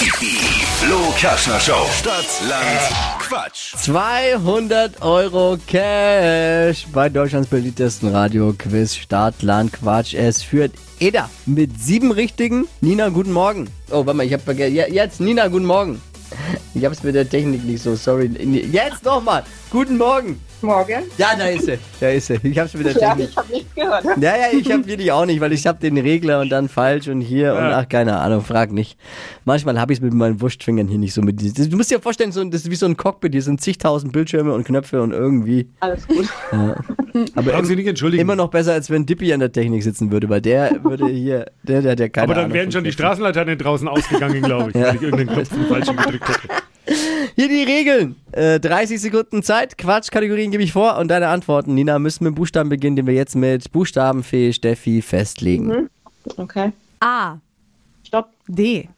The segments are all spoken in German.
Die Flo Kaschner Show. Stadt, Land, Quatsch. 200 Euro Cash bei Deutschlands beliebtesten Radio-Quiz Start, Land, Quatsch. Es führt Eda mit sieben richtigen. Nina, guten Morgen. Oh, warte mal, ich hab vergessen. Jetzt, Nina, guten Morgen. Ich hab's mit der Technik nicht so, sorry. Jetzt nochmal. Guten Morgen. Morgen. Ja, da ist sie. Da ist sie. Ich hab's mit der Ja, ich habe nichts gehört. Ja, ja, ich hab wirklich auch nicht, weil ich hab den Regler und dann falsch und hier und ach, keine Ahnung, frag nicht. Manchmal hab ich's mit meinen Wurstfingern hier nicht so mit. Du musst dir vorstellen, so, das ist wie so ein Cockpit, hier sind zigtausend Bildschirme und Knöpfe und irgendwie. Alles gut. Aber Brauchen Sie nicht entschuldigen. immer noch besser, als wenn Dippy an der Technik sitzen würde, weil der würde hier, der, der, der keine Aber dann Ahnung wären schon die. Straßenlaternen draußen ausgegangen, glaube ich, weil ich irgendeinen Knopf den falschen gedrückt hätte. Hier die Regeln. Äh, 30 Sekunden Zeit, Quatschkategorien gebe ich vor und deine Antworten, Nina, müssen mit dem Buchstaben beginnen, den wir jetzt mit Buchstabenfee Steffi festlegen. Okay. A. Stopp. D.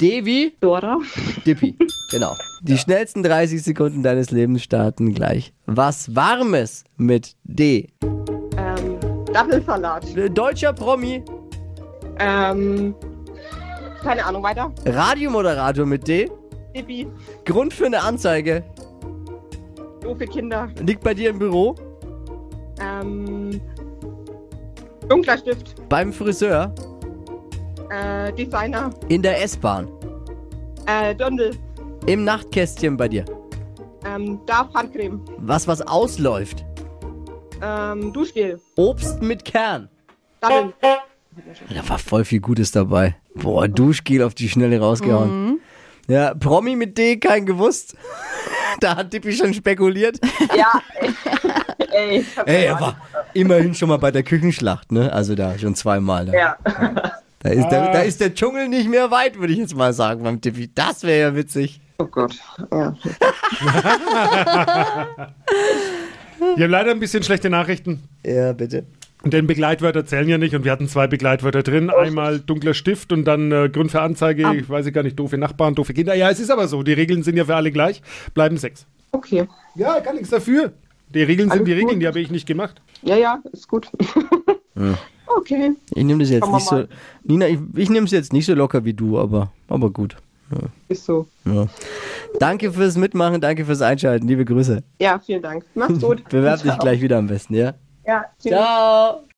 D wie Dora. Dippy. Genau. Die schnellsten 30 Sekunden deines Lebens starten gleich. Was Warmes mit D. Ähm, Dattelsalat. Äh, Deutscher Promi. Ähm, keine Ahnung, weiter. Radiomoderator mit D. Bibi. Grund für eine Anzeige. Doofe Kinder. Liegt bei dir im Büro. Ähm, dunkler Stift. Beim Friseur. Äh, Designer. In der S-Bahn. Äh, Dirndl. Im Nachtkästchen bei dir. Ähm, Darf Handcreme. Was, was ausläuft. Ähm, Duschgel. Obst mit Kern. Datteln. Da war voll viel Gutes dabei. Boah, Duschgel auf die Schnelle rausgehauen. Ja, Promi mit D, kein gewusst. da hat Dippy schon spekuliert. Ja. Ey, ich hab Ey, er war immerhin schon mal bei der Küchenschlacht, ne? Also da schon zweimal. Da, Ja. da, ist, der, da ist der Dschungel nicht mehr weit, würde ich jetzt mal sagen beim Dippy. Das wäre ja witzig. Oh Gott. Ja. Wir haben leider ein bisschen schlechte Nachrichten. Ja, bitte. Denn Begleitwörter zählen ja nicht und wir hatten zwei Begleitwörter drin. Einmal dunkler Stift und dann äh, Grund für Anzeige, ich weiß ich gar nicht, doofe Nachbarn, doofe Kinder. Ja, es ist aber so, die Regeln sind ja für alle gleich, bleiben sechs. Okay. Ja, kann nichts dafür. Die Regeln sind Alles die Regeln, gut. die habe ich nicht gemacht. Ja, ja, ist gut. Okay. Ich nehme das jetzt nicht so. Nina, ich, ich nehme es jetzt nicht so locker wie du, aber, aber gut. Ist so. Ja. Danke fürs Mitmachen, danke fürs Einschalten. Liebe Grüße. Ja, vielen Dank. Mach's gut. Bewerb dich gleich wieder am besten, ja? Grazie. Ciao.